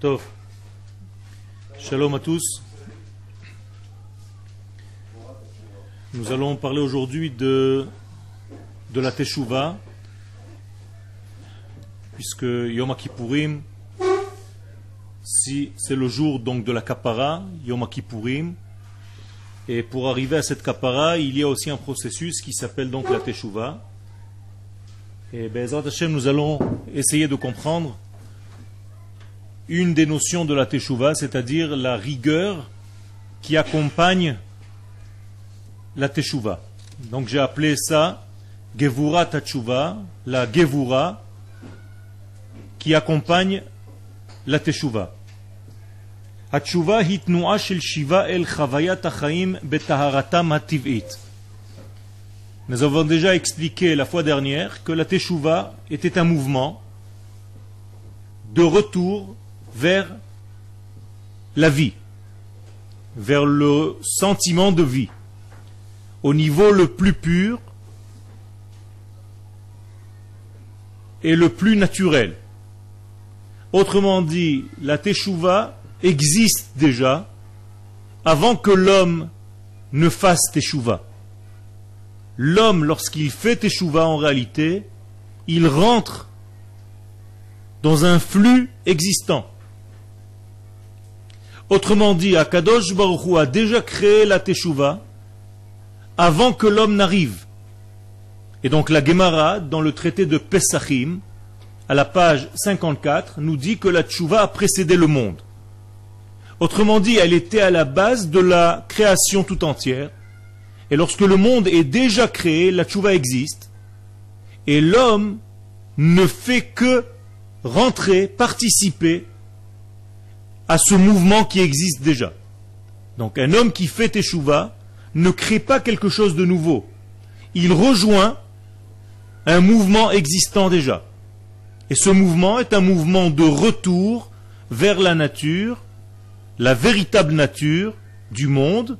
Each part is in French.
Tov. Shalom à tous. Nous allons parler aujourd'hui de, la Teshuvah, puisque Yom Kippourim, si c'est le jour donc de la Kapara, Yom Kippourim, et pour arriver à cette Kapara, il y a aussi un processus qui s'appelle donc la Teshuvah. Et Bezrat Hashem, nous allons essayer de comprendre une des notions de la Teshuvah, c'est-à-dire la rigueur qui accompagne la Teshuvah. Donc j'ai appelé ça Gevura Tachuvah, la Gevura qui accompagne la Teshuvah. התשובה היא תנועה של שיבה אל חוויית החיים בטהרתם הטבעית. Nous avons déjà expliqué la fois dernière que la Teshuvah était un mouvement de retour vers la vie, vers le sentiment de vie, au niveau le plus pur et le plus naturel. Autrement dit, la Teshuvah existe déjà avant que l'homme ne fasse Teshuvah. L'homme, lorsqu'il fait Teshuvah en réalité, il rentre dans un flux existant. Autrement dit, Akadosh Baruch Hu a déjà créé la Teshuvah avant que l'homme n'arrive. Et donc la Gemara, dans le traité de Pesachim, à la page 54, nous dit que la Teshuvah a précédé le monde. Autrement dit, elle était à la base de la création tout entière. Et lorsque le monde est déjà créé, la tchouva existe. Et l'homme ne fait que rentrer, participer à ce mouvement qui existe déjà. Donc un homme qui fait teshuva ne crée pas quelque chose de nouveau. Il rejoint un mouvement existant déjà. Et ce mouvement est un mouvement de retour vers la nature, la véritable nature du monde,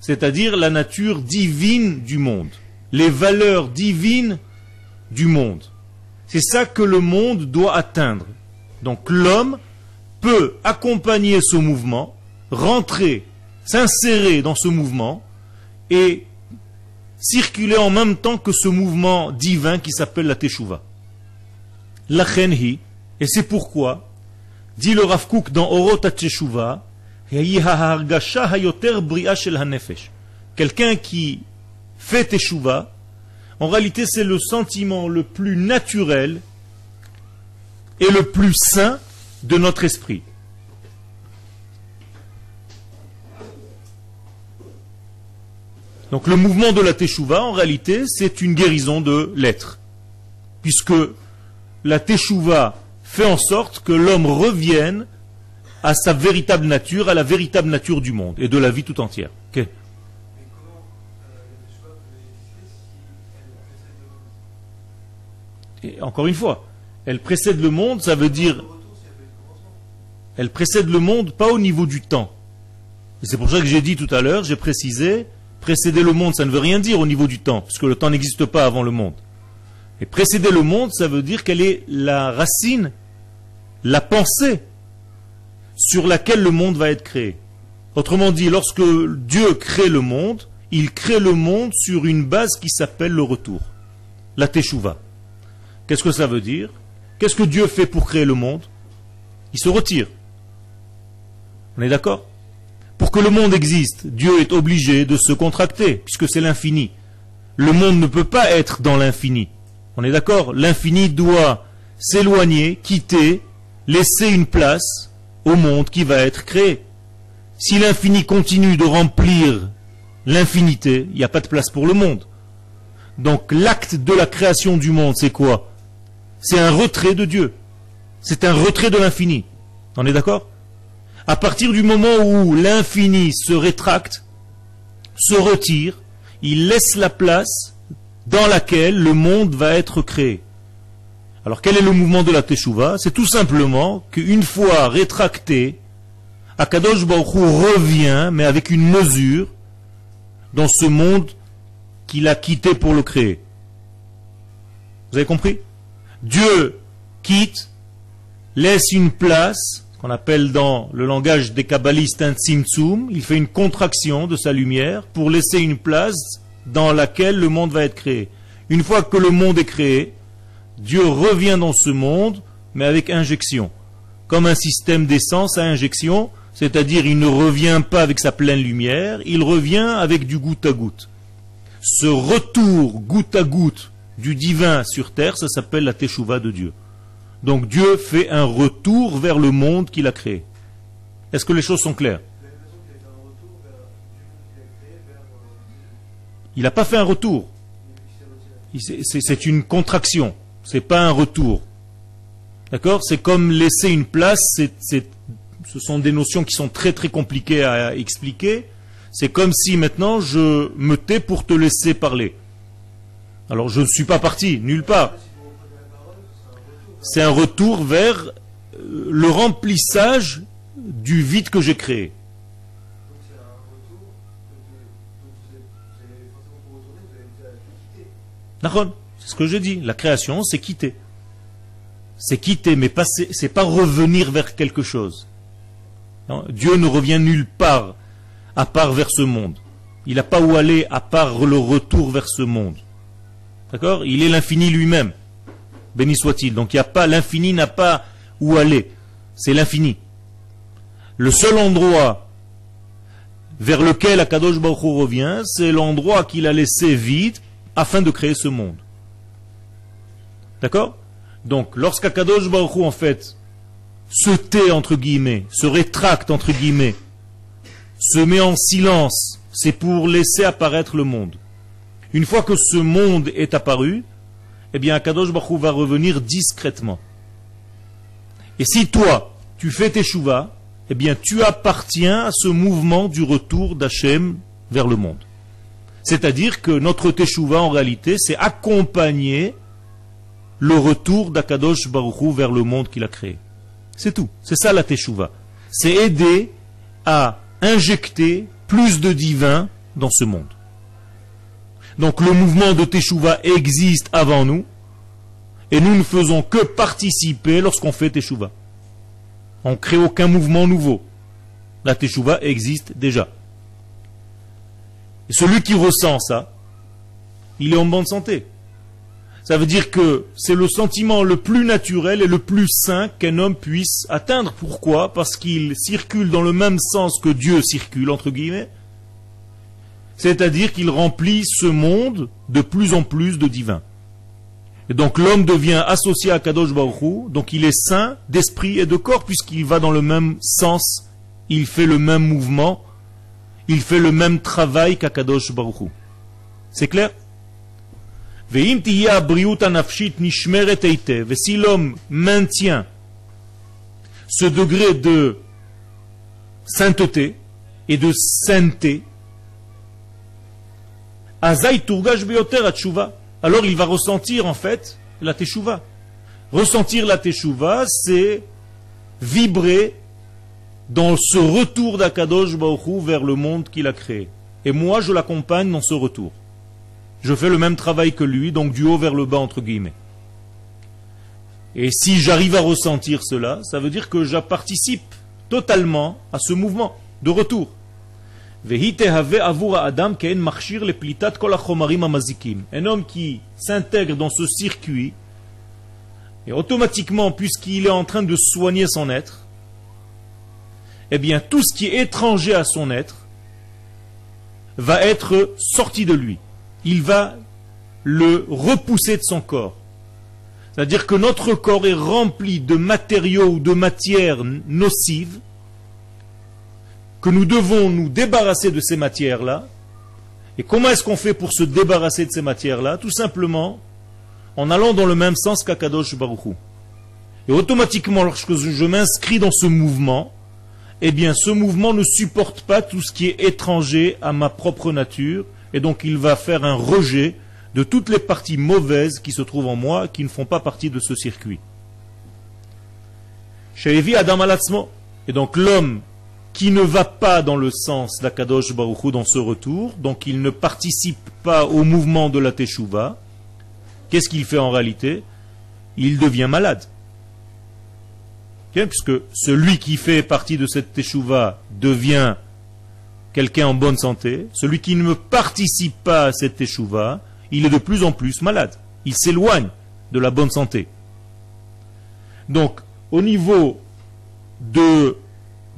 c'est-à-dire la nature divine du monde, les valeurs divines du monde. C'est ça que le monde doit atteindre. Donc l'homme peut accompagner ce mouvement, rentrer, s'insérer dans ce mouvement et circuler en même temps que ce mouvement divin qui s'appelle la Teshuvah. La Chenhi, et c'est pourquoi, dit le Rav Kook dans Orot Teshuvah, Quelqu'un qui fait teshuva, en réalité c'est le sentiment le plus naturel et le plus sain de notre esprit. Donc le mouvement de la teshuva, en réalité, c'est une guérison de l'être. Puisque la teshuva fait en sorte que l'homme revienne à sa véritable nature, à la véritable nature du monde et de la vie tout entière. Et encore une fois, elle précède le monde, ça veut dire. Elle précède le monde pas au niveau du temps. C'est pour ça que j'ai dit tout à l'heure, j'ai précisé, précéder le monde, ça ne veut rien dire au niveau du temps, puisque le temps n'existe pas avant le monde. Et précéder le monde, ça veut dire qu'elle est la racine, la pensée sur laquelle le monde va être créé. Autrement dit, lorsque Dieu crée le monde, il crée le monde sur une base qui s'appelle le retour, la teshuva. Qu'est-ce que ça veut dire? Qu'est-ce que Dieu fait pour créer le monde? Il se retire. On est d'accord? Pour que le monde existe, Dieu est obligé de se contracter, puisque c'est l'infini. Le monde ne peut pas être dans l'infini. On est d'accord? L'infini doit s'éloigner, quitter, laisser une place au monde qui va être créé. Si l'infini continue de remplir l'infinité, il n'y a pas de place pour le monde. Donc l'acte de la création du monde, c'est quoi? C'est un retrait de Dieu. C'est un retrait de l'infini. On est d'accord? À partir du moment où l'infini se rétracte, se retire, il laisse la place dans laquelle le monde va être créé. Alors quel est le mouvement de la Teshuvah? C'est tout simplement qu'une fois rétracté, Akadosh Baruch revient, mais avec une mesure, dans ce monde qu'il a quitté pour le créer. Vous avez compris? Dieu quitte, laisse une place, qu'on appelle dans le langage des kabbalistes un tzimtzum, il fait une contraction de sa lumière pour laisser une place dans laquelle le monde va être créé. Une fois que le monde est créé, Dieu revient dans ce monde, mais avec injection. Comme un système d'essence à injection, c'est-à-dire il ne revient pas avec sa pleine lumière, il revient avec du goutte à goutte. Ce retour goutte à goutte du divin sur terre, ça s'appelle la teshuva de Dieu. Donc Dieu fait un retour vers le monde qu'il a créé. Est-ce que les choses sont claires? Il n'a pas fait un retour. C'est une contraction. C'est pas un retour. D'accord? C'est comme laisser une place. ce sont des notions qui sont très très compliquées à expliquer. C'est comme si maintenant je me tais pour te laisser parler. Alors je ne suis pas parti, nulle part. C'est un retour vers euh, le remplissage du vide que j'ai créé. C'est ce que je dis. La création, c'est quitter. C'est quitter, mais pas, c'est pas revenir vers quelque chose. Dieu ne revient nulle part à part vers ce monde. Il n'a pas où aller à part le retour vers ce monde. D'accord? Il est l'infini lui-même. Béni soit-il. Donc il n'y a pas, l'infini n'a pas où aller. C'est l'infini. Le seul endroit vers lequel Akadosh Baruch revient, c'est l'endroit qu'il a laissé vide afin de créer ce monde. D'accord? Donc, lorsqu'Akadosh Baruch en fait, se tait, entre guillemets, se rétracte, entre guillemets, se met en silence, c'est pour laisser apparaître le monde. Une fois que ce monde est apparu, eh bien, Akadosh Baruch va revenir discrètement. Et si toi, tu fais tes eh bien, tu appartiens à ce mouvement du retour d'Hachem vers le monde. C'est-à-dire que notre teshuva, en réalité, c'est accompagner le retour d'Akadosh Baruchou vers le monde qu'il a créé. C'est tout. C'est ça la teshuva. C'est aider à injecter plus de divin dans ce monde. Donc le mouvement de Teshuva existe avant nous, et nous ne faisons que participer lorsqu'on fait Teshuva. On ne crée aucun mouvement nouveau. La Teshuva existe déjà. Et celui qui ressent ça, il est en bonne santé. Ça veut dire que c'est le sentiment le plus naturel et le plus sain qu'un homme puisse atteindre. Pourquoi? Parce qu'il circule dans le même sens que Dieu circule, entre guillemets. C'est-à-dire qu'il remplit ce monde de plus en plus de divin. Et donc l'homme devient associé à Kadosh Baruch donc il est saint d'esprit et de corps puisqu'il va dans le même sens, il fait le même mouvement, il fait le même travail qu'Akadosh Baruch C'est clair? Si l'homme maintient ce degré de sainteté et de sainteté, alors il va ressentir en fait la teshuva. Ressentir la teshuva, c'est vibrer dans ce retour d'Akadosh Baruch vers le monde qu'il a créé. Et moi, je l'accompagne dans ce retour je fais le même travail que lui, donc du haut vers le bas, entre guillemets. Et si j'arrive à ressentir cela, ça veut dire que je participe totalement à ce mouvement de retour. Un homme qui s'intègre dans ce circuit, et automatiquement, puisqu'il est en train de soigner son être, eh bien, tout ce qui est étranger à son être va être sorti de lui il va le repousser de son corps. C'est-à-dire que notre corps est rempli de matériaux ou de matières nocives, que nous devons nous débarrasser de ces matières-là. Et comment est-ce qu'on fait pour se débarrasser de ces matières-là? Tout simplement en allant dans le même sens qu'Akadosh Baruchou. Et automatiquement, lorsque je m'inscris dans ce mouvement, eh bien, ce mouvement ne supporte pas tout ce qui est étranger à ma propre nature, et donc il va faire un rejet de toutes les parties mauvaises qui se trouvent en moi, qui ne font pas partie de ce circuit. Adam Et donc l'homme qui ne va pas dans le sens d'Akadosh Baruchou dans ce retour, donc il ne participe pas au mouvement de la Teshuvah, qu'est-ce qu'il fait en réalité? Il devient malade. puisque celui qui fait partie de cette teshuva devient quelqu'un en bonne santé, celui qui ne participe pas à cette teshuva, il est de plus en plus malade. Il s'éloigne de la bonne santé. Donc, au niveau de,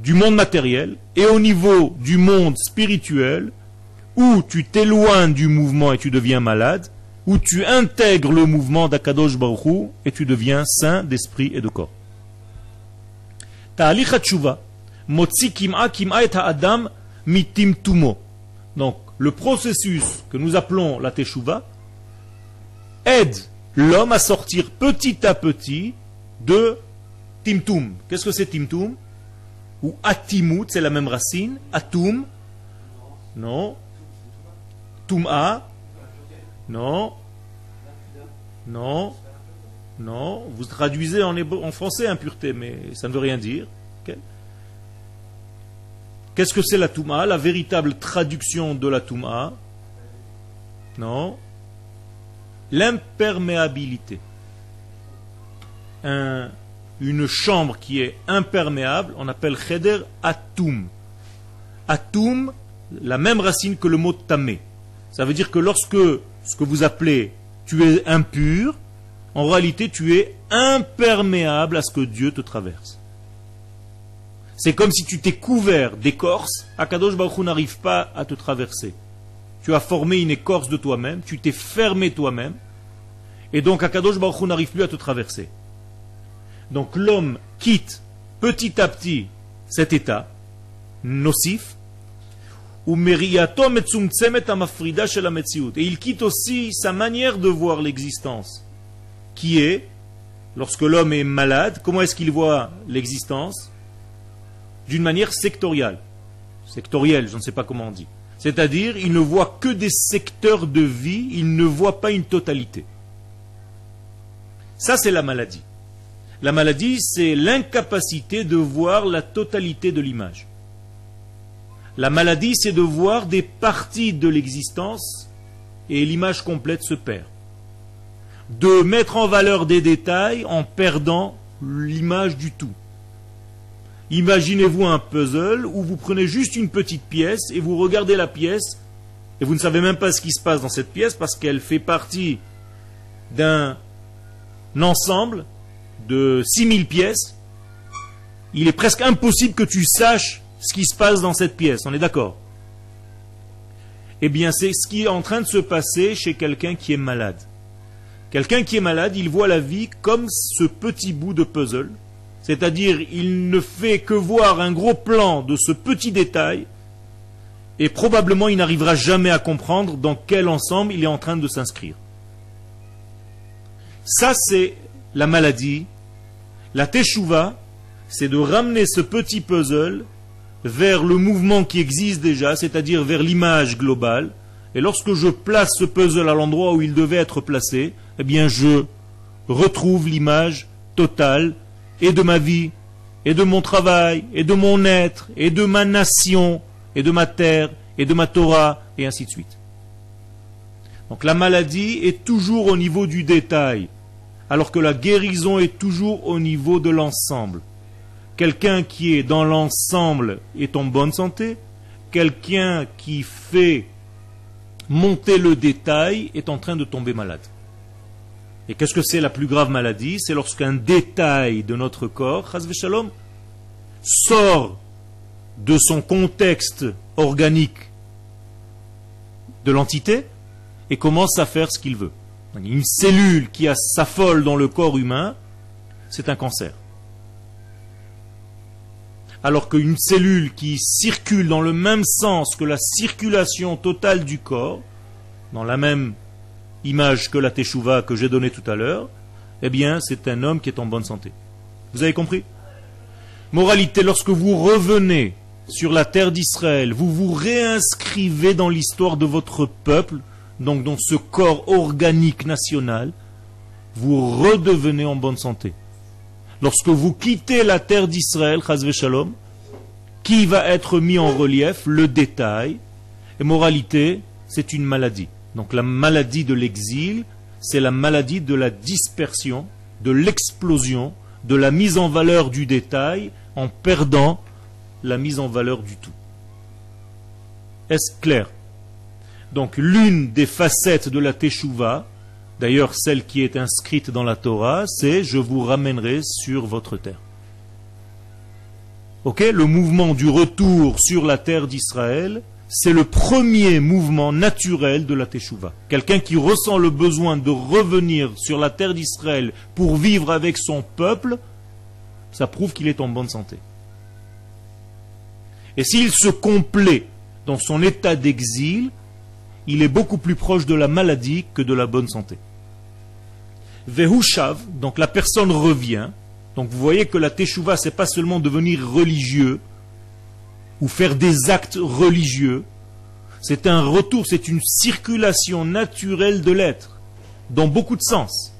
du monde matériel et au niveau du monde spirituel, où tu t'éloignes du mouvement et tu deviens malade, où tu intègres le mouvement d'Akadosh Baruch et tu deviens saint d'esprit et de corps. Donc, le processus que nous appelons la teshuva aide l'homme à sortir petit à petit de timtum. Qu'est-ce que c'est timtum Ou atimut, c'est la même racine. Atum, non. Tum'a, non. Non. Non. Vous traduisez en, en français impureté, mais ça ne veut rien dire. Qu'est-ce que c'est la Touma La véritable traduction de la Touma Non. L'imperméabilité. Une chambre qui est imperméable, on appelle cheder atum. Atum, la même racine que le mot tamé. Ça veut dire que lorsque ce que vous appelez tu es impur, en réalité tu es imperméable à ce que Dieu te traverse. C'est comme si tu t'es couvert d'écorce, Akadosh Baruch n'arrive pas à te traverser. Tu as formé une écorce de toi-même, tu t'es fermé toi-même, et donc Akadosh Baruch n'arrive plus à te traverser. Donc l'homme quitte petit à petit cet état nocif, et il quitte aussi sa manière de voir l'existence, qui est, lorsque l'homme est malade, comment est-ce qu'il voit l'existence? D'une manière sectorielle. Sectorielle, je ne sais pas comment on dit. C'est-à-dire, il ne voit que des secteurs de vie, il ne voit pas une totalité. Ça, c'est la maladie. La maladie, c'est l'incapacité de voir la totalité de l'image. La maladie, c'est de voir des parties de l'existence et l'image complète se perd. De mettre en valeur des détails en perdant l'image du tout. Imaginez-vous un puzzle où vous prenez juste une petite pièce et vous regardez la pièce et vous ne savez même pas ce qui se passe dans cette pièce parce qu'elle fait partie d'un ensemble de 6000 pièces. Il est presque impossible que tu saches ce qui se passe dans cette pièce. On est d'accord? Eh bien, c'est ce qui est en train de se passer chez quelqu'un qui est malade. Quelqu'un qui est malade, il voit la vie comme ce petit bout de puzzle c'est-à-dire il ne fait que voir un gros plan de ce petit détail, et probablement il n'arrivera jamais à comprendre dans quel ensemble il est en train de s'inscrire. Ça, c'est la maladie. La teshuva, c'est de ramener ce petit puzzle vers le mouvement qui existe déjà, c'est-à-dire vers l'image globale. Et lorsque je place ce puzzle à l'endroit où il devait être placé, eh bien je retrouve l'image totale et de ma vie, et de mon travail, et de mon être, et de ma nation, et de ma terre, et de ma Torah, et ainsi de suite. Donc la maladie est toujours au niveau du détail, alors que la guérison est toujours au niveau de l'ensemble. Quelqu'un qui est dans l'ensemble est en bonne santé, quelqu'un qui fait monter le détail est en train de tomber malade. Et qu'est-ce que c'est la plus grave maladie? C'est lorsqu'un détail de notre corps, shalom, sort de son contexte organique de l'entité et commence à faire ce qu'il veut. Une cellule qui s'affole dans le corps humain, c'est un cancer. Alors qu'une cellule qui circule dans le même sens que la circulation totale du corps, dans la même image que la teshuva que j'ai donnée tout à l'heure, eh bien, c'est un homme qui est en bonne santé. Vous avez compris? Moralité, lorsque vous revenez sur la terre d'Israël, vous vous réinscrivez dans l'histoire de votre peuple, donc dans ce corps organique national, vous redevenez en bonne santé. Lorsque vous quittez la terre d'Israël, shalom, qui va être mis en relief? Le détail. Et moralité, c'est une maladie. Donc la maladie de l'exil, c'est la maladie de la dispersion, de l'explosion de la mise en valeur du détail en perdant la mise en valeur du tout. Est-ce clair? Donc l'une des facettes de la Teshuvah, d'ailleurs celle qui est inscrite dans la Torah, c'est je vous ramènerai sur votre terre. Ok Le mouvement du retour sur la terre d'Israël, c'est le premier mouvement naturel de la Teshuvah. Quelqu'un qui ressent le besoin de revenir sur la terre d'Israël pour vivre avec son peuple, ça prouve qu'il est en bonne santé. Et s'il se complaît dans son état d'exil, il est beaucoup plus proche de la maladie que de la bonne santé. Vehushav, donc la personne revient. Donc vous voyez que la teshuva, c'est pas seulement devenir religieux ou faire des actes religieux. C'est un retour, c'est une circulation naturelle de l'être, dans beaucoup de sens.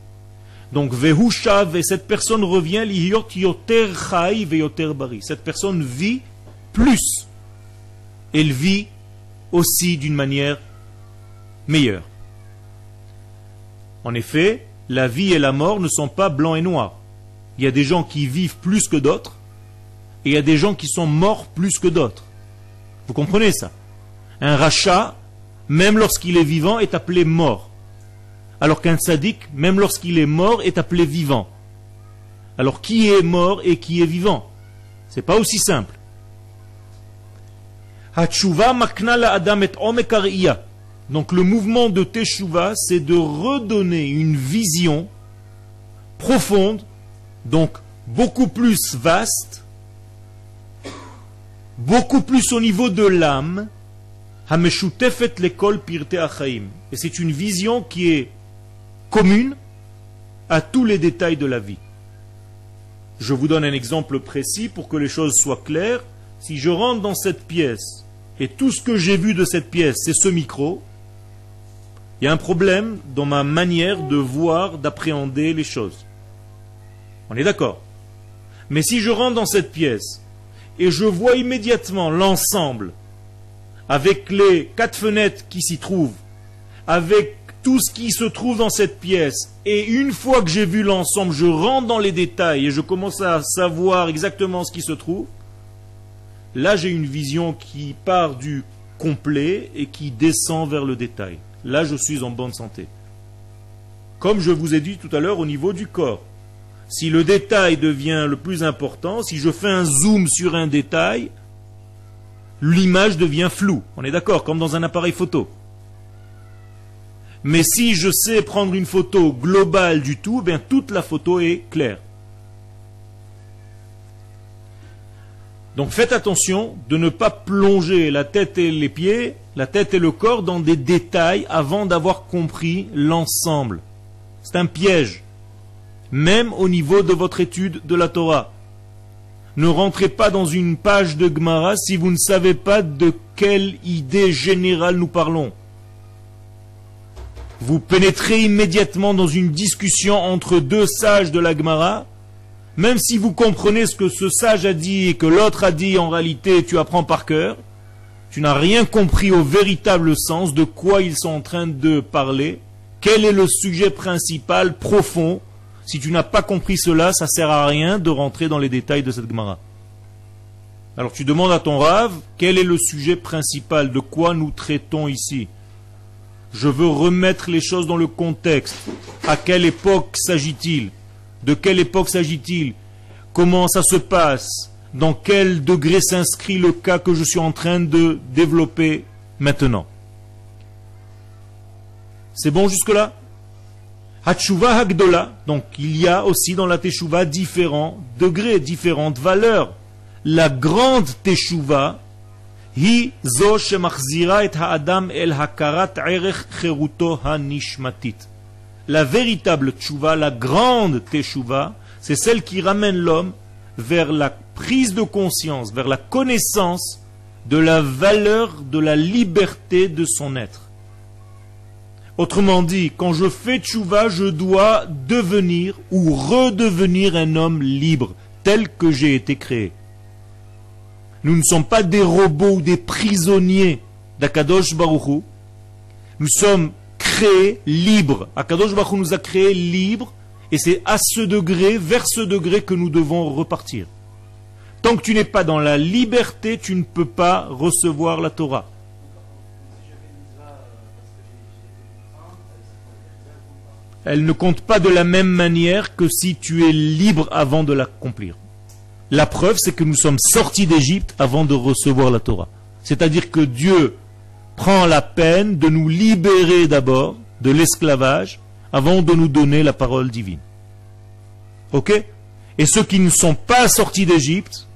Donc Vehushav, et cette personne revient, yoter bari. Cette personne vit plus elle vit aussi d'une manière meilleure. En effet, la vie et la mort ne sont pas blancs et noirs. Il y a des gens qui vivent plus que d'autres, et il y a des gens qui sont morts plus que d'autres. Vous comprenez ça? Un rachat, même lorsqu'il est vivant, est appelé mort. Alors qu'un sadique, même lorsqu'il est mort, est appelé vivant. Alors qui est mort et qui est vivant? C'est pas aussi simple. Donc le mouvement de Teshuvah, c'est de redonner une vision profonde, donc beaucoup plus vaste, beaucoup plus au niveau de l'âme, l'école Et c'est une vision qui est commune à tous les détails de la vie. Je vous donne un exemple précis pour que les choses soient claires. Si je rentre dans cette pièce et tout ce que j'ai vu de cette pièce, c'est ce micro, il y a un problème dans ma manière de voir, d'appréhender les choses. On est d'accord Mais si je rentre dans cette pièce et je vois immédiatement l'ensemble, avec les quatre fenêtres qui s'y trouvent, avec tout ce qui se trouve dans cette pièce, et une fois que j'ai vu l'ensemble, je rentre dans les détails et je commence à savoir exactement ce qui se trouve, Là, j'ai une vision qui part du complet et qui descend vers le détail. Là, je suis en bonne santé. Comme je vous ai dit tout à l'heure au niveau du corps. Si le détail devient le plus important, si je fais un zoom sur un détail, l'image devient floue. On est d'accord, comme dans un appareil photo. Mais si je sais prendre une photo globale du tout, eh bien toute la photo est claire. Donc faites attention de ne pas plonger la tête et les pieds, la tête et le corps dans des détails avant d'avoir compris l'ensemble. C'est un piège, même au niveau de votre étude de la Torah. Ne rentrez pas dans une page de Gemara si vous ne savez pas de quelle idée générale nous parlons. Vous pénétrez immédiatement dans une discussion entre deux sages de la Gemara même si vous comprenez ce que ce sage a dit et que l'autre a dit en réalité, tu apprends par cœur, tu n'as rien compris au véritable sens de quoi ils sont en train de parler, quel est le sujet principal, profond? Si tu n'as pas compris cela, ça sert à rien de rentrer dans les détails de cette Gemara. Alors tu demandes à ton rave, quel est le sujet principal, de quoi nous traitons ici? Je veux remettre les choses dans le contexte. À quelle époque s'agit-il? De quelle époque s'agit-il? Comment ça se passe? Dans quel degré s'inscrit le cas que je suis en train de développer maintenant C'est bon jusque-là Hatshuva Hagdola, donc il y a aussi dans la Teshuva différents degrés, différentes valeurs. La grande Teshuva. La véritable tchouva, la grande teshuva, c'est celle qui ramène l'homme vers la prise de conscience, vers la connaissance de la valeur de la liberté de son être. Autrement dit, quand je fais tchouva, je dois devenir ou redevenir un homme libre, tel que j'ai été créé. Nous ne sommes pas des robots ou des prisonniers d'Akadosh Baruchou. Nous sommes créé libre. Akadosh Baruch nous a créé libre Et c'est à ce degré, vers ce degré que nous devons repartir. Tant que tu n'es pas dans la liberté, tu ne peux pas recevoir la Torah. Elle ne compte pas de la même manière que si tu es libre avant de l'accomplir. La preuve, c'est que nous sommes sortis d'Égypte avant de recevoir la Torah. C'est-à-dire que Dieu prend la peine de nous libérer d'abord de l'esclavage avant de nous donner la parole divine. Ok? Et ceux qui ne sont pas sortis d'Égypte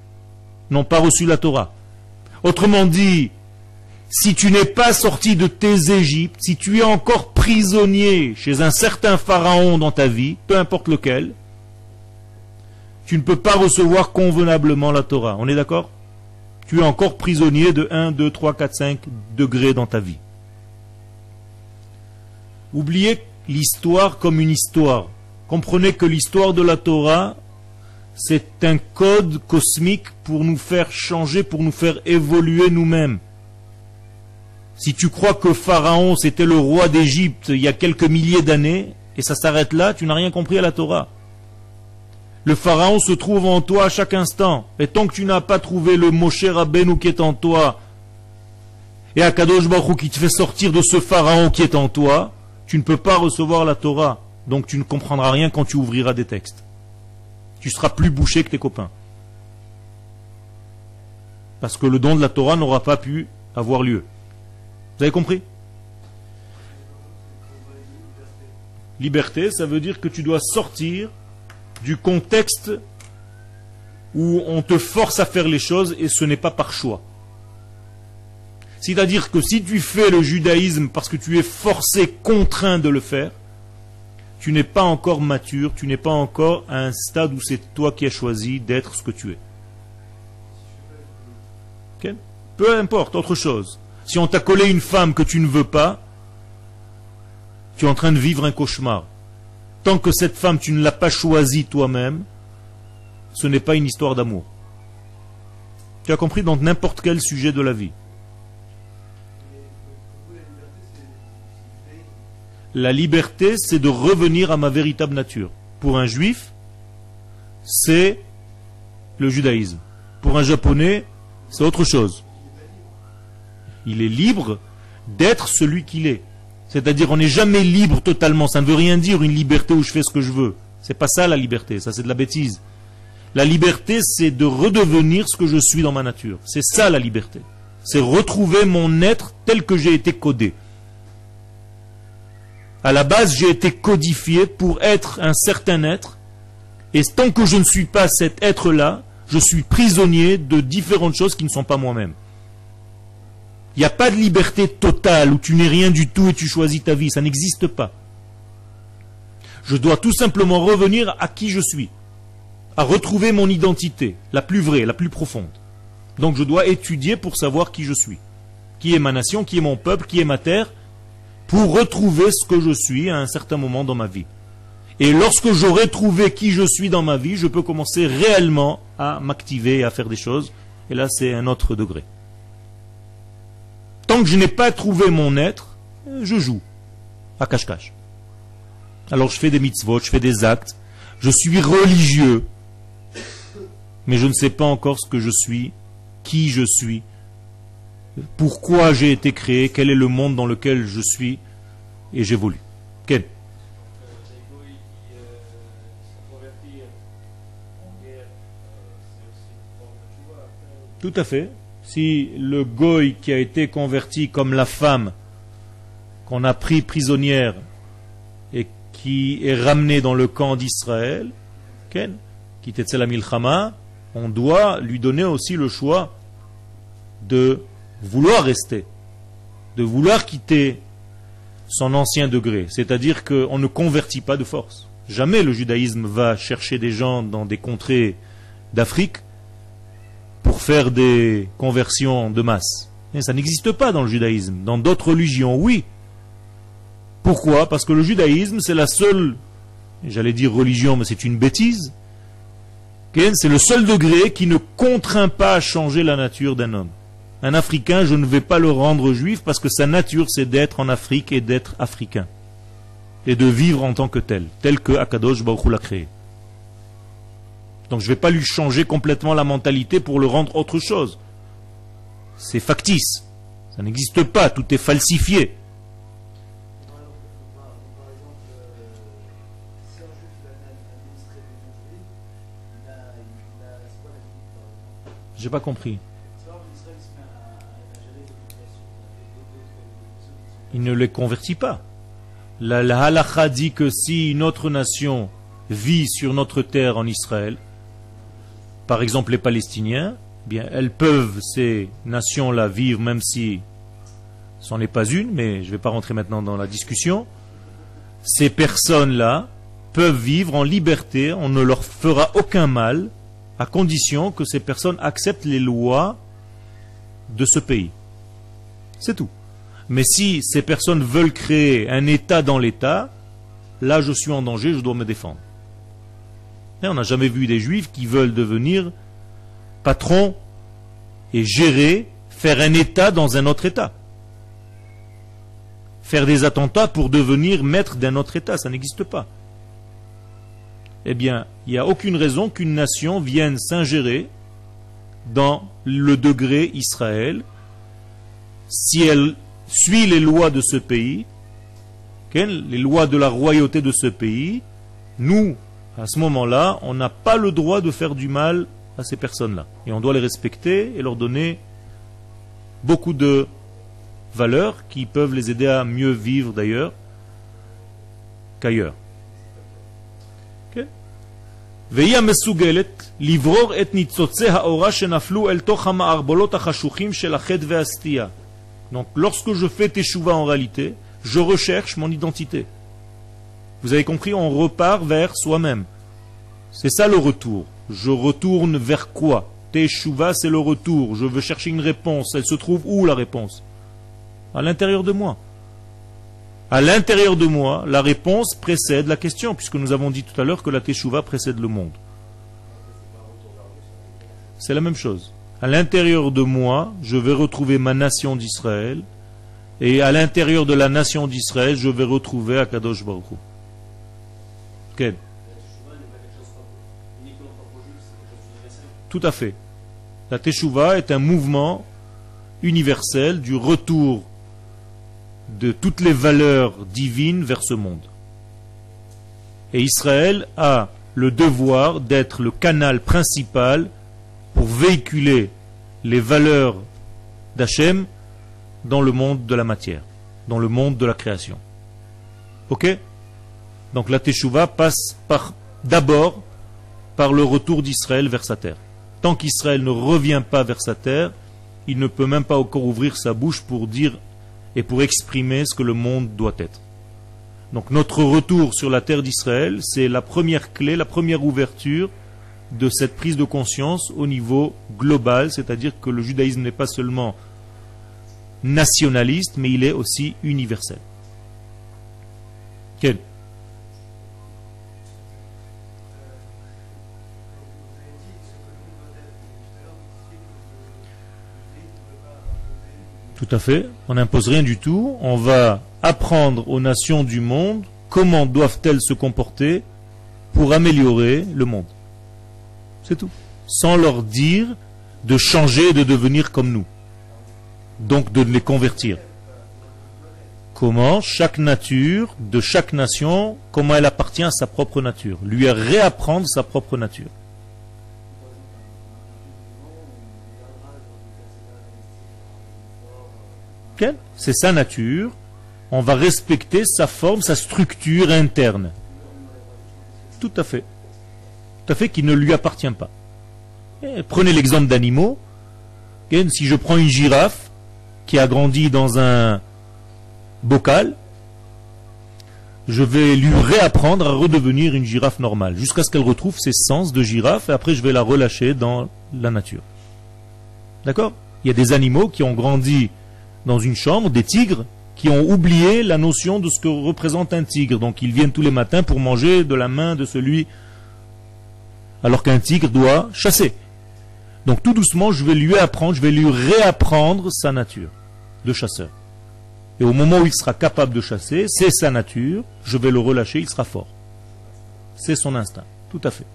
n'ont pas reçu la Torah. Autrement dit, si tu n'es pas sorti de tes Égyptes, si tu es encore prisonnier chez un certain pharaon dans ta vie, peu importe lequel, tu ne peux pas recevoir convenablement la Torah. On est d'accord? Tu es encore prisonnier de 1, 2, 3, 4, 5 degrés dans ta vie. Oubliez l'histoire comme une histoire. Comprenez que l'histoire de la Torah, c'est un code cosmique pour nous faire changer, pour nous faire évoluer nous-mêmes. Si tu crois que Pharaon c'était le roi d'Égypte il y a quelques milliers d'années, et ça s'arrête là, tu n'as rien compris à la Torah. Le Pharaon se trouve en toi à chaque instant. Et tant que tu n'as pas trouvé le Moshe Rabbeinu qui est en toi, et Akadosh Baruch qui te fait sortir de ce Pharaon qui est en toi, tu ne peux pas recevoir la Torah, donc tu ne comprendras rien quand tu ouvriras des textes. Tu seras plus bouché que tes copains. Parce que le don de la Torah n'aura pas pu avoir lieu. Vous avez compris? Liberté, ça veut dire que tu dois sortir du contexte où on te force à faire les choses et ce n'est pas par choix. C'est-à-dire que si tu fais le judaïsme parce que tu es forcé, contraint de le faire, tu n'es pas encore mature, tu n'es pas encore à un stade où c'est toi qui as choisi d'être ce que tu es. Peu importe, autre chose. Si on t'a collé une femme que tu ne veux pas, tu es en train de vivre un cauchemar. Tant que cette femme, tu ne l'as pas choisie toi-même, ce n'est pas une histoire d'amour. Tu as compris dans n'importe quel sujet de la vie. La liberté, c'est de revenir à ma véritable nature. Pour un juif, c'est le judaïsme. Pour un japonais, c'est autre chose. Il est libre d'être celui qu'il est. C'est-à-dire, on n'est jamais libre totalement. Ça ne veut rien dire une liberté où je fais ce que je veux. C'est pas ça la liberté. Ça, c'est de la bêtise. La liberté, c'est de redevenir ce que je suis dans ma nature. C'est ça la liberté. C'est retrouver mon être tel que j'ai été codé. À la base, j'ai été codifié pour être un certain être. Et tant que je ne suis pas cet être-là, je suis prisonnier de différentes choses qui ne sont pas moi-même. Il n'y a pas de liberté totale où tu n'es rien du tout et tu choisis ta vie. Ça n'existe pas. Je dois tout simplement revenir à qui je suis, à retrouver mon identité, la plus vraie, la plus profonde. Donc je dois étudier pour savoir qui je suis, qui est ma nation, qui est mon peuple, qui est ma terre, pour retrouver ce que je suis à un certain moment dans ma vie. Et lorsque j'aurai trouvé qui je suis dans ma vie, je peux commencer réellement à m'activer et à faire des choses. Et là, c'est un autre degré. Tant que je n'ai pas trouvé mon être, je joue à cache-cache. Alors je fais des mitzvot, je fais des actes, je suis religieux, mais je ne sais pas encore ce que je suis, qui je suis, pourquoi j'ai été créé, quel est le monde dans lequel je suis? Et j'évolue. Quel Tout à fait. Si le goy qui a été converti comme la femme qu'on a pris prisonnière et qui est ramené dans le camp d'Israël, qui était la milchama, on doit lui donner aussi le choix de vouloir rester, de vouloir quitter son ancien degré. C'est-à-dire qu'on ne convertit pas de force. Jamais le judaïsme va chercher des gens dans des contrées d'Afrique pour faire des conversions de masse. Ça n'existe pas dans le judaïsme. Dans d'autres religions, oui. Pourquoi? Parce que le judaïsme, c'est la seule, j'allais dire religion, mais c'est une bêtise. C'est le seul degré qui ne contraint pas à changer la nature d'un homme. Un Africain, je ne vais pas le rendre juif parce que sa nature, c'est d'être en Afrique et d'être africain. et de vivre en tant que tel, tel que Akadosh Baruch l'a créé. Donc je ne vais pas lui changer complètement la mentalité pour le rendre autre chose. C'est factice. Ça n'existe pas, tout est falsifié. J'ai pas compris. Il ne les convertit pas. La, la halakha dit que si une autre nation vit sur notre terre en Israël, par exemple les Palestiniens, eh bien elles peuvent ces nations-là vivre même si ce n'est pas une, mais je ne vais pas rentrer maintenant dans la discussion. Ces personnes-là peuvent vivre en liberté, on ne leur fera aucun mal, à condition que ces personnes acceptent les lois de ce pays. C'est tout. Mais si ces personnes veulent créer un État dans l'État, là je suis en danger, je dois me défendre. On n'a jamais vu des juifs qui veulent devenir patrons et gérer, faire un État dans un autre État. Faire des attentats pour devenir maître d'un autre État, ça n'existe pas eh bien, il n'y a aucune raison qu'une nation vienne s'ingérer dans le degré Israël si elle suit les lois de ce pays, les lois de la royauté de ce pays, nous, à ce moment-là, on n'a pas le droit de faire du mal à ces personnes-là. Et on doit les respecter et leur donner beaucoup de valeurs qui peuvent les aider à mieux vivre d'ailleurs qu'ailleurs. Donc lorsque je fais teshuva en réalité, je recherche mon identité. Vous avez compris, on repart vers soi-même. C'est ça le retour. Je retourne vers quoi? Teshuva, c'est le retour. Je veux chercher une réponse. Elle se trouve où la réponse? À l'intérieur de moi à l'intérieur de moi, la réponse précède la question, puisque nous avons dit tout à l'heure que la teshuva précède le monde. C'est la même chose. À l'intérieur de moi, je vais retrouver ma nation d'Israël, et à l'intérieur de la nation d'Israël, je vais retrouver Akadosh Baruch Hu. Tout à fait. La teshuva est un mouvement universel du retour de toutes les valeurs divines vers ce monde. Et Israël a le devoir d'être le canal principal pour véhiculer les valeurs d'Hachem dans le monde de la matière, dans le monde de la création. Ok? Donc la Teshuvah passe par d'abord par le retour d'Israël vers sa terre. Tant qu'Israël ne revient pas vers sa terre, il ne peut même pas encore ouvrir sa bouche pour dire et pour exprimer ce que le monde doit être. Donc notre retour sur la terre d'Israël, c'est la première clé, la première ouverture de cette prise de conscience au niveau global, c'est-à-dire que le judaïsme n'est pas seulement nationaliste, mais il est aussi universel. Quel? Tout à fait. On n'impose rien du tout. On va apprendre aux nations du monde comment doivent-elles se comporter pour améliorer le monde. C'est tout. Sans leur dire de changer et de devenir comme nous. Donc de les convertir. Comment chaque nature de chaque nation, comment elle appartient à sa propre nature. Lui réapprendre sa propre nature. C'est sa nature. On va respecter sa forme, sa structure interne. Tout à fait. Fait qui ne lui appartient pas. prenez l'exemple d'animaux. Si je prends une girafe qui a grandi dans un bocal, je vais lui réapprendre à redevenir une girafe normale, jusqu'à ce qu'elle retrouve ses sens de girafe, et après je vais la relâcher dans la nature. D'accord? Il y a des animaux qui ont grandi dans une chambre des tigres qui ont oublié la notion de ce que représente un tigre. Donc ils viennent tous les matins pour manger de la main de celui alors qu'un tigre doit chasser. Donc tout doucement, je vais lui apprendre, je vais lui réapprendre sa nature de chasseur. Et au moment où il sera capable de chasser, c'est sa nature, je vais le relâcher, il sera fort. C'est son instinct, tout à fait.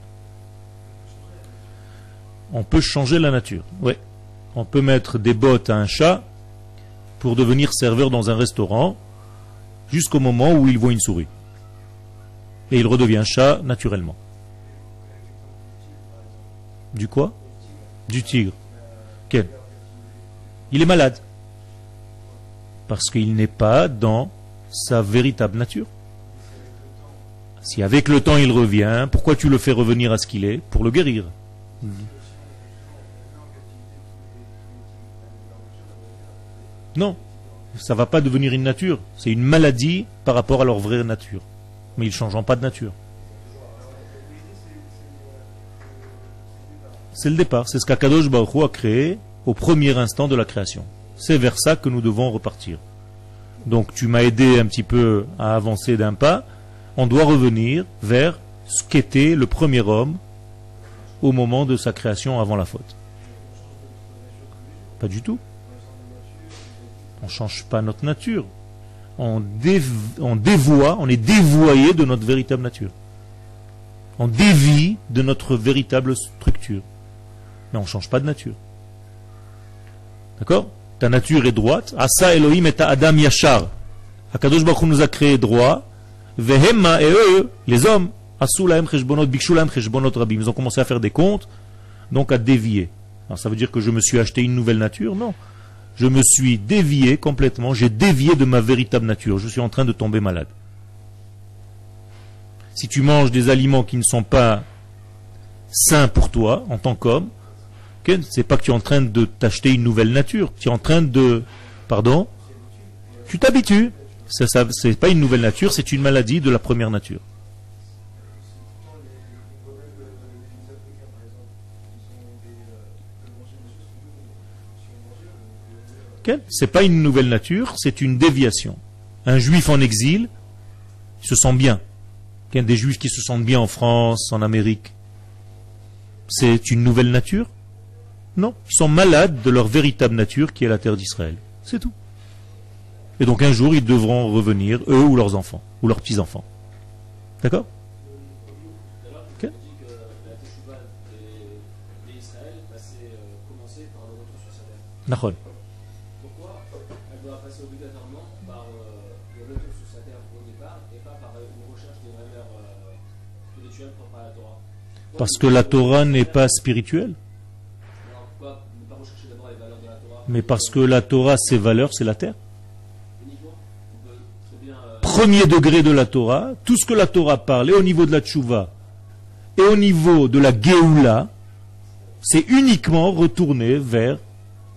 On peut changer la nature, oui. On peut mettre des bottes à un chat pour devenir serveur dans un restaurant jusqu'au moment où il voit une souris. Et il redevient chat naturellement. Du quoi? Du tigre. Quel? Il est malade. Parce qu'il n'est pas dans sa véritable nature. Si avec le temps il revient, pourquoi tu le fais revenir à ce qu'il est? Pour le guérir. Non, ça ne va pas devenir une nature. C'est une maladie par rapport à leur vraie nature. Mais ils ne changeront pas de nature. C'est le départ. C'est ce qu'Akadosh Baruch a créé au premier instant de la création. C'est vers ça que nous devons repartir. Donc tu m'as aidé un petit peu à avancer d'un pas. On doit revenir vers ce qu'était le premier homme au moment de sa création avant la faute. Pas du tout. On ne change pas notre nature. On, on dévoie, on est dévoyé de notre véritable nature. On dévie de notre véritable structure. Mais on ne change pas de nature. D'accord? Ta nature est droite. Asa Elohim et Adam Yachar. Akadosh Baruch nous a créé droit. Vehemma et eux, les hommes, Ils ont commencé à faire des comptes, donc à dévier. Alors ça veut dire que je me suis acheté une nouvelle nature? Non. Je me suis dévié complètement, j'ai dévié de ma véritable nature. Je suis en train de tomber malade. Si tu manges des aliments qui ne sont pas sains pour toi, en tant qu'homme, c'est pas que tu es en train de t'acheter une nouvelle nature. Tu es en train de. Pardon? Tu t'habitues. Ce n'est pas une nouvelle nature, c'est une maladie de la première nature. Ce n'est pas une nouvelle nature, c'est une déviation. Un juif en exil se sent bien. Des juifs qui se sentent bien en France, en Amérique. C'est une nouvelle nature? Non, ils sont malades de leur véritable nature qui est la terre d'Israël. C'est tout. Et donc un jour, ils devront revenir, eux ou leurs enfants, ou leurs petits-enfants. D'accord? Okay. Torah Parce que la Torah n'est pas spirituelle mais parce que la Torah, ses valeurs, c'est la terre. Premier degré de la Torah, tout ce que la Torah parle, et au niveau de la tchouva, et au niveau de la Géoula, c'est uniquement retourner vers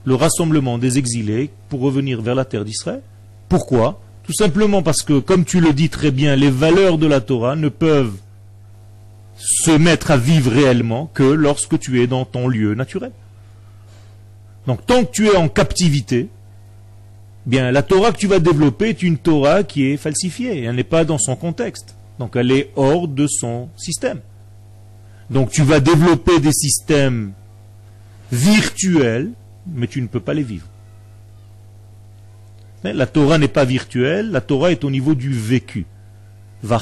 le rassemblement des exilés pour revenir vers la terre d'Israël. Pourquoi? Tout simplement parce que, comme tu le dis très bien, les valeurs de la Torah ne peuvent se mettre à vivre réellement que lorsque tu es dans ton lieu naturel. Donc tant que tu es en captivité, bien la Torah que tu vas développer est une Torah qui est falsifiée, elle n'est pas dans son contexte. Donc elle est hors de son système. Donc tu vas développer des systèmes virtuels, mais tu ne peux pas les vivre. La Torah n'est pas virtuelle, la Torah est au niveau du vécu. La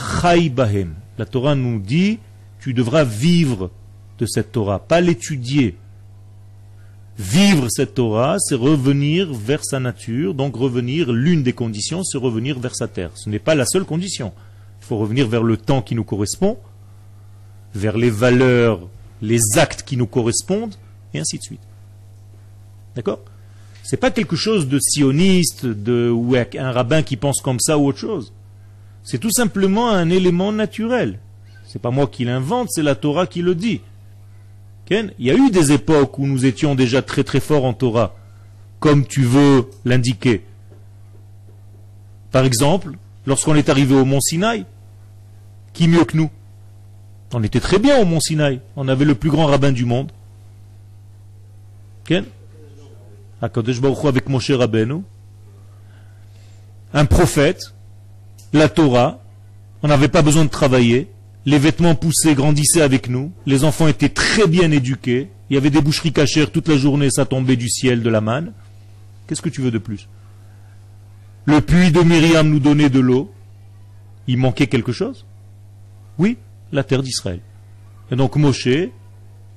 Torah nous dit, tu devras vivre de cette Torah, pas l'étudier, Vivre cette Torah, c'est revenir vers sa nature, donc revenir, l'une des conditions, c'est revenir vers sa terre. Ce n'est pas la seule condition. Il faut revenir vers le temps qui nous correspond, vers les valeurs, les actes qui nous correspondent, et ainsi de suite. D'accord? C'est pas quelque chose de sioniste, de, ou un rabbin qui pense comme ça ou autre chose. C'est tout simplement un élément naturel. C'est pas moi qui l'invente, c'est la Torah qui le dit. Il y a eu des époques où nous étions déjà très très forts en Torah, comme tu veux l'indiquer. Par exemple, lorsqu'on est arrivé au mont Sinaï, qui mieux que nous? On était très bien au mont Sinaï, on avait le plus grand rabbin du monde. Ken? Avec Moshe Rabbeinu, un prophète, la Torah, on n'avait pas besoin de travailler, les vêtements poussaient, grandissaient avec nous, les enfants étaient très bien éduqués, il y avait des boucheries cachères toute la journée, ça tombait du ciel de la manne. Qu'est-ce que tu veux de plus? Le puits de Myriam nous donnait de l'eau, il manquait quelque chose? Oui, la terre d'Israël. Et donc Moshe,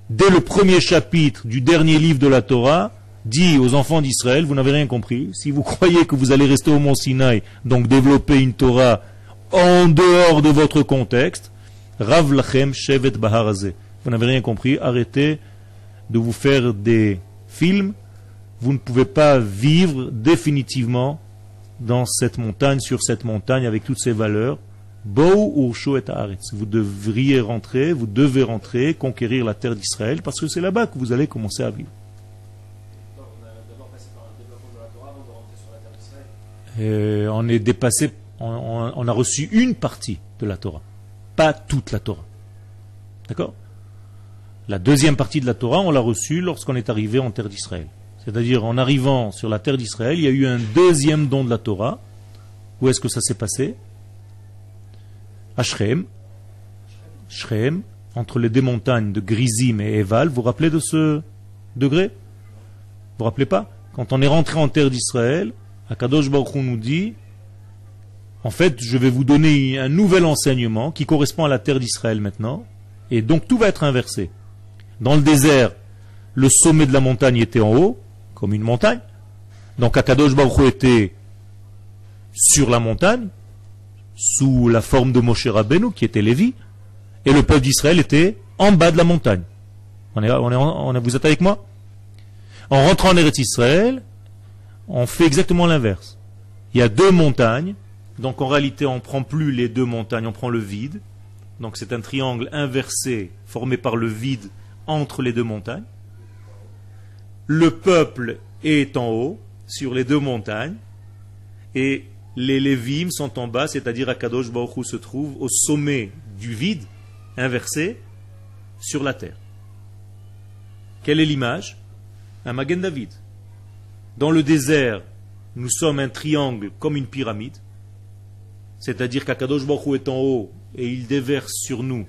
dès le premier chapitre du dernier livre de la Torah, dit aux enfants d'Israël, vous n'avez rien compris, si vous croyez que vous allez rester au mont Sinaï, donc développer une Torah en dehors de votre contexte, Rav Lachem Shevet Baharazé. Vous n'avez rien compris, arrêtez de vous faire des films, vous ne pouvez pas vivre définitivement dans cette montagne, sur cette montagne, avec toutes ces valeurs. Vous devriez rentrer, vous devez rentrer, conquérir la terre d'Israël, parce que c'est là-bas que vous allez commencer à vivre. Et on est dépassé, on, a reçu une partie de la Torah, pas toute la Torah. D'accord? La deuxième partie de la Torah, on l'a reçue lorsqu'on est arrivé en terre d'Israël. C'est-à-dire en arrivant sur la terre d'Israël, il y a eu un deuxième don de la Torah. Où est-ce que ça s'est passé? À Shrem. Shrem, entre les deux montagnes de Grizim et Eval. Vous vous rappelez de ce degré? Vous vous rappelez pas? Quand on est rentré en terre d'Israël, Akadosh Baruch Hu nous dit en fait, je vais vous donner un nouvel enseignement qui correspond à la terre d'Israël maintenant. Et donc tout va être inversé. Dans le désert, le sommet de la montagne était en haut comme une montagne. Donc Akadosh Baruch était sur la montagne, sous la forme de Moshe Rabbeinu, qui était Lévi, et le peuple d'Israël était en bas de la montagne. On est, on est, on vous êtes avec moi? En rentrant en Eretz Israël, on fait exactement l'inverse. Il y a deux montagnes, donc en réalité on ne prend plus les deux montagnes, on prend le vide. Donc c'est un triangle inversé formé par le vide entre les deux montagnes le peuple est en haut, sur les deux montagnes, et les Lévim sont en bas, c'est-à-dire Akadosh Baruch se trouve au sommet du vide, inversé, sur la terre. Quelle est l'image? Un Magen David. Dans le désert, nous sommes un triangle comme une pyramide, c'est-à-dire qu'Akadosh Baruch est en haut et il déverse sur nous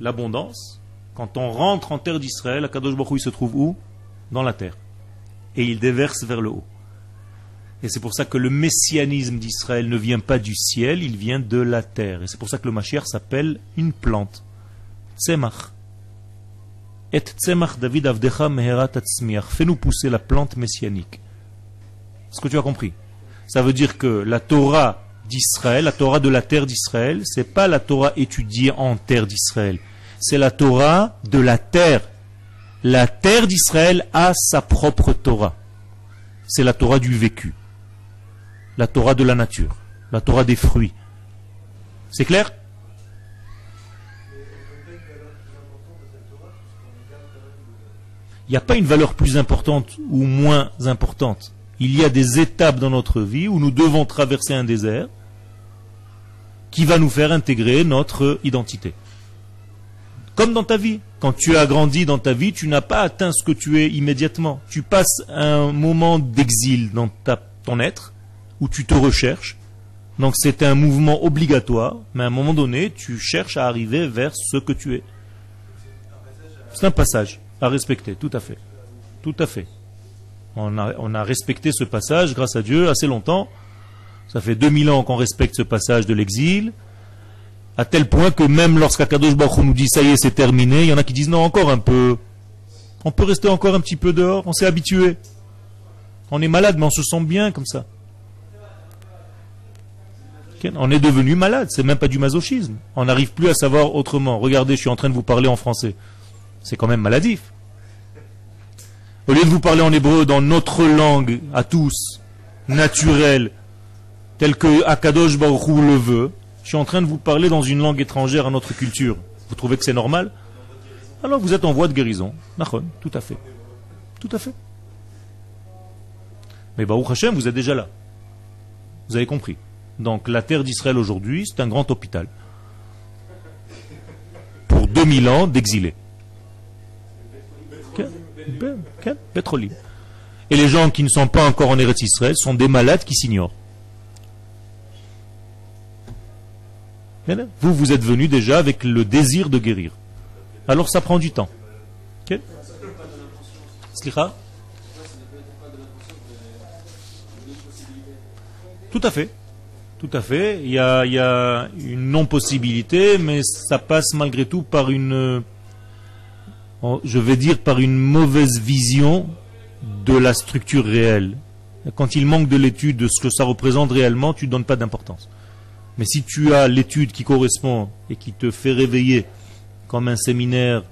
l'abondance. Quand on rentre en terre d'Israël, Akadosh Baruch il se trouve où? Dans la terre. Et il déverse vers le haut. Et c'est pour ça que le messianisme d'Israël ne vient pas du ciel, il vient de la terre. Et c'est pour ça que le Mashiach s'appelle une plante. Tzemach. Et Tzemach David Avdecha Meherat Fais-nous pousser la plante messianique. Est-ce que tu as compris? Ça veut dire que la Torah d'Israël, la Torah de la terre d'Israël, c'est pas la Torah étudiée en terre d'Israël c'est la Torah de la terre. La terre d'Israël a sa propre Torah. C'est la Torah du vécu. La Torah de la nature. La Torah des fruits. C'est clair? Il n'y a pas une valeur plus importante ou moins importante. Il y a des étapes dans notre vie où nous devons traverser un désert qui va nous faire intégrer notre identité. Comme dans ta vie. Quand tu as grandi dans ta vie, tu n'as pas atteint ce que tu es immédiatement. Tu passes un moment d'exil dans ton être, où tu te recherches. Donc c'est un mouvement obligatoire, mais à un moment donné, tu cherches à arriver vers ce que tu es. C'est un passage à respecter, tout à fait. Tout à fait. On a, respecté ce passage, grâce à Dieu, assez longtemps. Ça fait 2000 ans qu'on respecte ce passage de l'exil à tel point que même lorsqu'Akadosh Baruch nous dit ça y est, c'est terminé, il y en a qui disent non, encore un peu. On peut rester encore un petit peu dehors, on s'est habitué. On est malade, mais on se sent bien comme ça. On est devenu malade, c'est même pas du masochisme. On n'arrive plus à savoir autrement. Regardez, je suis en train de vous parler en français. C'est quand même maladif. Au lieu de vous parler en hébreu dans notre langue, à tous, naturelle, telle que Akadosh Baruch le veut, je suis en train de vous parler dans une langue étrangère à notre culture. Vous trouvez que c'est normal? Alors vous êtes en voie de guérison. tout à fait. Tout à fait. Mais Baruch Hashem, vous êtes déjà là. Vous avez compris. Donc la terre d'Israël aujourd'hui, c'est un grand hôpital. Pour 2000 ans d'exilés. Pétrolier. Et les gens qui ne sont pas encore en Eretz Israël sont des malades qui s'ignorent. Vous, vous êtes venu déjà avec le désir de guérir. Alors ça prend du temps. Okay? Tout à fait. Tout à fait. Il y a, une non-possibilité, mais ça passe malgré tout par une, je vais dire, par une mauvaise vision de la structure réelle. Quand il manque de l'étude de ce que ça représente réellement, tu ne donnes pas d'importance. Mais si tu as l'étude qui correspond et qui te fait réveiller comme un séminaire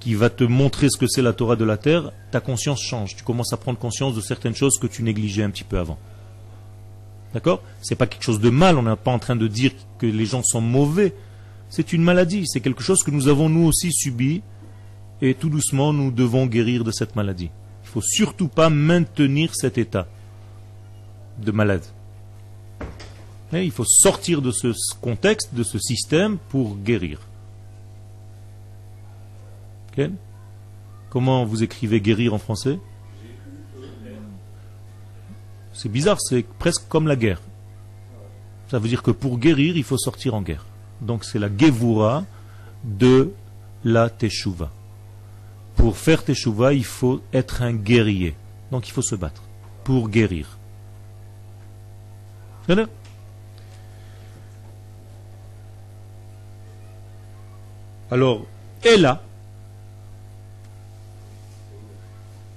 qui va te montrer ce que c'est la Torah de la terre, ta conscience change. Tu commences à prendre conscience de certaines choses que tu négligeais un petit peu avant. D'accord? C'est pas quelque chose de mal, on n'est pas en train de dire que les gens sont mauvais. C'est une maladie, c'est quelque chose que nous avons nous aussi subi et tout doucement nous devons guérir de cette maladie. Il faut surtout pas maintenir cet état de malade. il faut sortir de ce contexte, de ce système pour guérir. Comment vous écrivez guérir en français? C'est bizarre, c'est presque comme la guerre. Ça veut dire que pour guérir, il faut sortir en guerre. Donc c'est la gevura de la teshuva. Pour faire teshuva, il faut être un guerrier. Donc il faut se battre pour guérir. Alors, et là,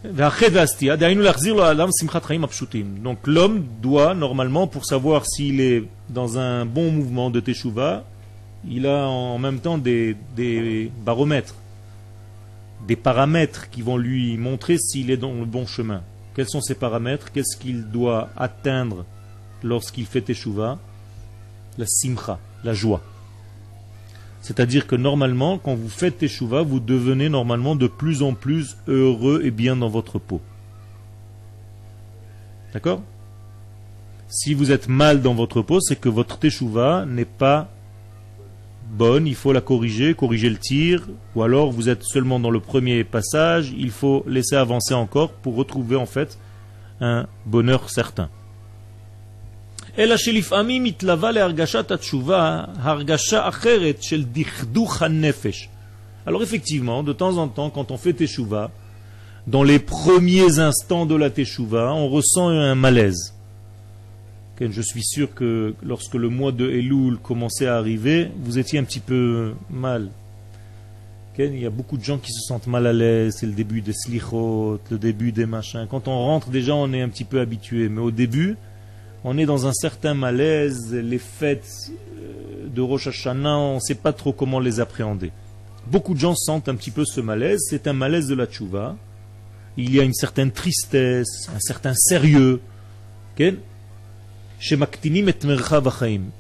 donc l'homme doit normalement, pour savoir s'il est dans un bon mouvement de teshuva, il a en même temps des baromètres, des paramètres qui vont lui montrer s'il est dans le bon chemin. Quels sont ces paramètres? Qu'est-ce qu'il doit atteindre lorsqu'il fait teshuva? La simcha, la joie. C'est-à-dire que normalement, quand vous faites teshuva, vous devenez normalement de plus en plus heureux et bien dans votre peau. D'accord? Si vous êtes mal dans votre peau, c'est que votre teshuva n'est pas bonne, il faut la corriger, corriger le tir, ou alors vous êtes seulement dans le premier passage, il faut laisser avancer encore pour retrouver en fait un bonheur certain. Alors effectivement, de temps en temps, quand on fait teshuva, dans les premiers instants de la teshuva, on ressent un malaise. Je suis sûr que lorsque le mois de Elul commençait à arriver, vous étiez un petit peu mal. Il y a beaucoup de gens qui se sentent mal à l'aise, c'est le début des slichot, le début des machins. Quand on rentre, déjà, on est un petit peu habitué. Mais au début, on est dans un certain malaise, les fêtes euh, de Rosh Hashanah, on ne sait pas trop comment les appréhender. Beaucoup de gens sentent un petit peu ce malaise, c'est un malaise de la tchouva. Il y a une certaine tristesse, un certain sérieux.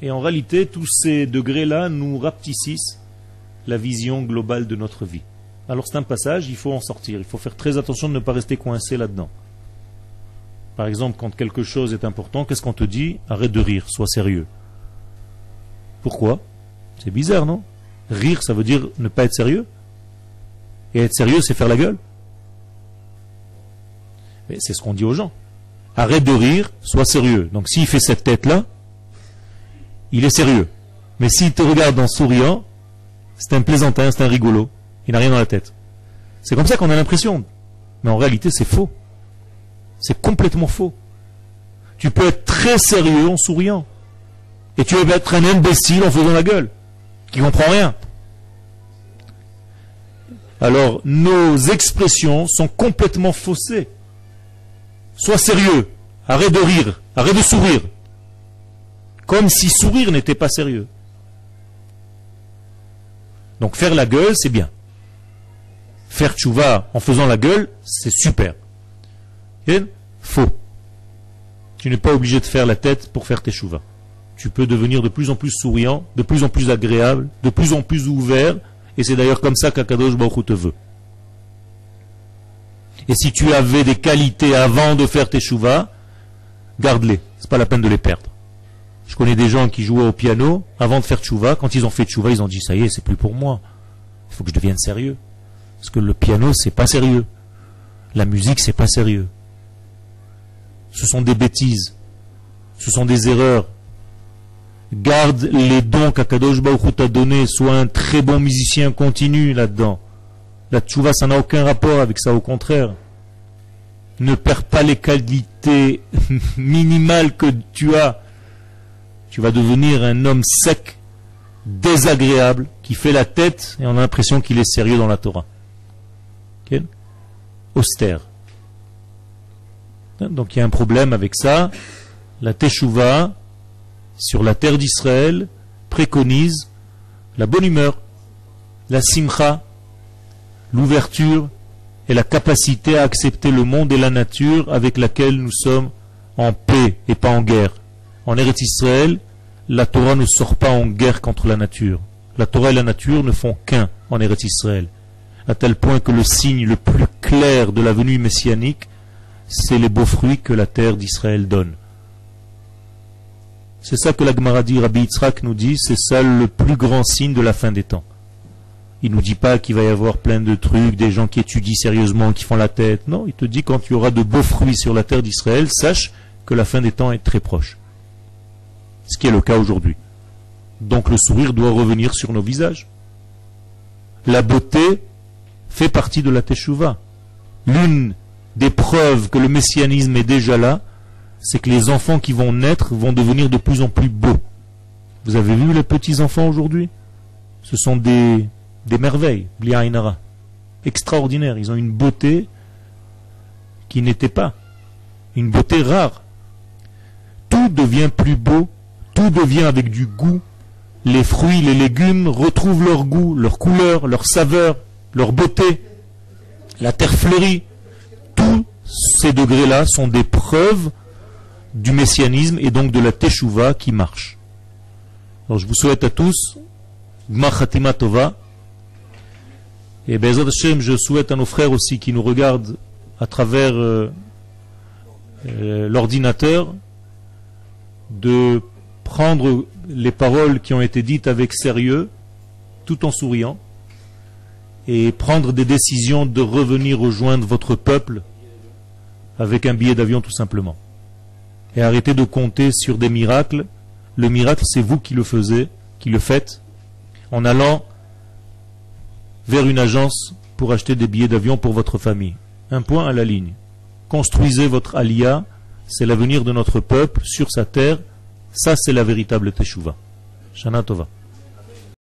Et en réalité, tous ces degrés-là nous rapetissent la vision globale de notre vie. Alors c'est un passage, il faut en sortir, il faut faire très attention de ne pas rester coincé là-dedans. Par exemple, quand quelque chose est important, qu'est-ce qu'on te dit? Arrête de rire, sois sérieux. Pourquoi? C'est bizarre, non? Rire, ça veut dire ne pas être sérieux. Et être sérieux, c'est faire la gueule. C'est ce qu'on dit aux gens. Arrête de rire, sois sérieux. Donc s'il fait cette tête-là, il est sérieux. Mais s'il te regarde en souriant, c'est un plaisantin, c'est un rigolo. Il n'a rien dans la tête. C'est comme ça qu'on a l'impression. Mais en réalité, c'est faux. C'est complètement faux. Tu peux être très sérieux en souriant. Et tu peux être un imbécile en faisant la gueule, qui comprend rien. Alors, nos expressions sont complètement faussées. Sois sérieux. Arrête de rire. Arrête de sourire. Comme si sourire n'était pas sérieux. Donc faire la gueule, c'est bien. Faire tchouva en faisant la gueule, c'est super. Faux. Tu n'es pas obligé de faire la tête pour faire tes chouvas. Tu peux devenir de plus en plus souriant, de plus en plus agréable, de plus en plus ouvert, et c'est d'ailleurs comme ça qu'Akadosh Baruch te veut. Et si tu avais des qualités avant de faire tes chouvas, garde-les. C'est pas la peine de les perdre. Je connais des gens qui jouaient au piano avant de faire tchouva. Quand ils ont fait tchouva, ils ont dit ça y est, c'est plus pour moi. Il faut que je devienne sérieux. Parce que le piano, c'est pas sérieux. La musique, c'est pas sérieux ce sont des bêtises, ce sont des erreurs. Garde les dons qu'Akadosh Baruch t'a donnés, sois un très bon musicien, continue là-dedans. La tchouva, ça n'a aucun rapport avec ça, au contraire. ne perds pas les qualités minimales que tu as, tu vas devenir un homme sec, désagréable, qui fait la tête et on a l'impression qu'il est sérieux dans la Torah. Austère. Donc il y a un problème avec ça. La Teshuvah, sur la terre d'Israël, préconise la bonne humeur, la simcha, l'ouverture et la capacité à accepter le monde et la nature avec laquelle nous sommes en paix et pas en guerre. En Eretz Israël, la Torah ne sort pas en guerre contre la nature. La Torah et la nature ne font qu'un en Eretz Israël. À tel point que le signe le plus clair de la venue messianique, c'est les beaux fruits que la terre d'Israël donne. C'est ça que la Gemara dit, Rabbi Yitzhak nous dit, c'est ça le plus grand signe de la fin des temps. Il nous dit pas qu'il va y avoir plein de trucs, des gens qui étudient sérieusement, qui font la tête. Non, il te dit quand il y aura de beaux fruits sur la terre d'Israël, sache que la fin des temps est très proche. Ce qui est le cas aujourd'hui. Donc le sourire doit revenir sur nos visages. La beauté fait partie de la teshuva. L'une des preuves que le messianisme est déjà là, c'est que les enfants qui vont naître vont devenir de plus en plus beaux. Vous avez vu les petits enfants aujourd'hui? Ce sont des, des merveilles, extraordinaires. Extraordinaires. Ils ont une beauté qui n'était pas. Une beauté rare. Tout devient plus beau, tout devient avec du goût. Les fruits, les légumes retrouvent leur goût, leur couleur, leur saveur, leur beauté. La terre fleurit. Tous ces degrés-là sont des preuves du messianisme et donc de la teshuva qui marche. Alors je vous souhaite à tous Gmachatima Tova. Et je souhaite à nos frères aussi qui nous regardent à travers euh, euh, l'ordinateur de prendre les paroles qui ont été dites avec sérieux, tout en souriant, et prendre des décisions de revenir rejoindre votre peuple avec un billet d'avion tout simplement et arrêtez de compter sur des miracles. Le miracle, c'est vous qui le faisiez, qui le faites, en allant vers une agence pour acheter des billets d'avion pour votre famille. Un point à la ligne. Construisez votre alia, c'est l'avenir de notre peuple sur sa terre. Ça, c'est la véritable teshuva. Shana Tova.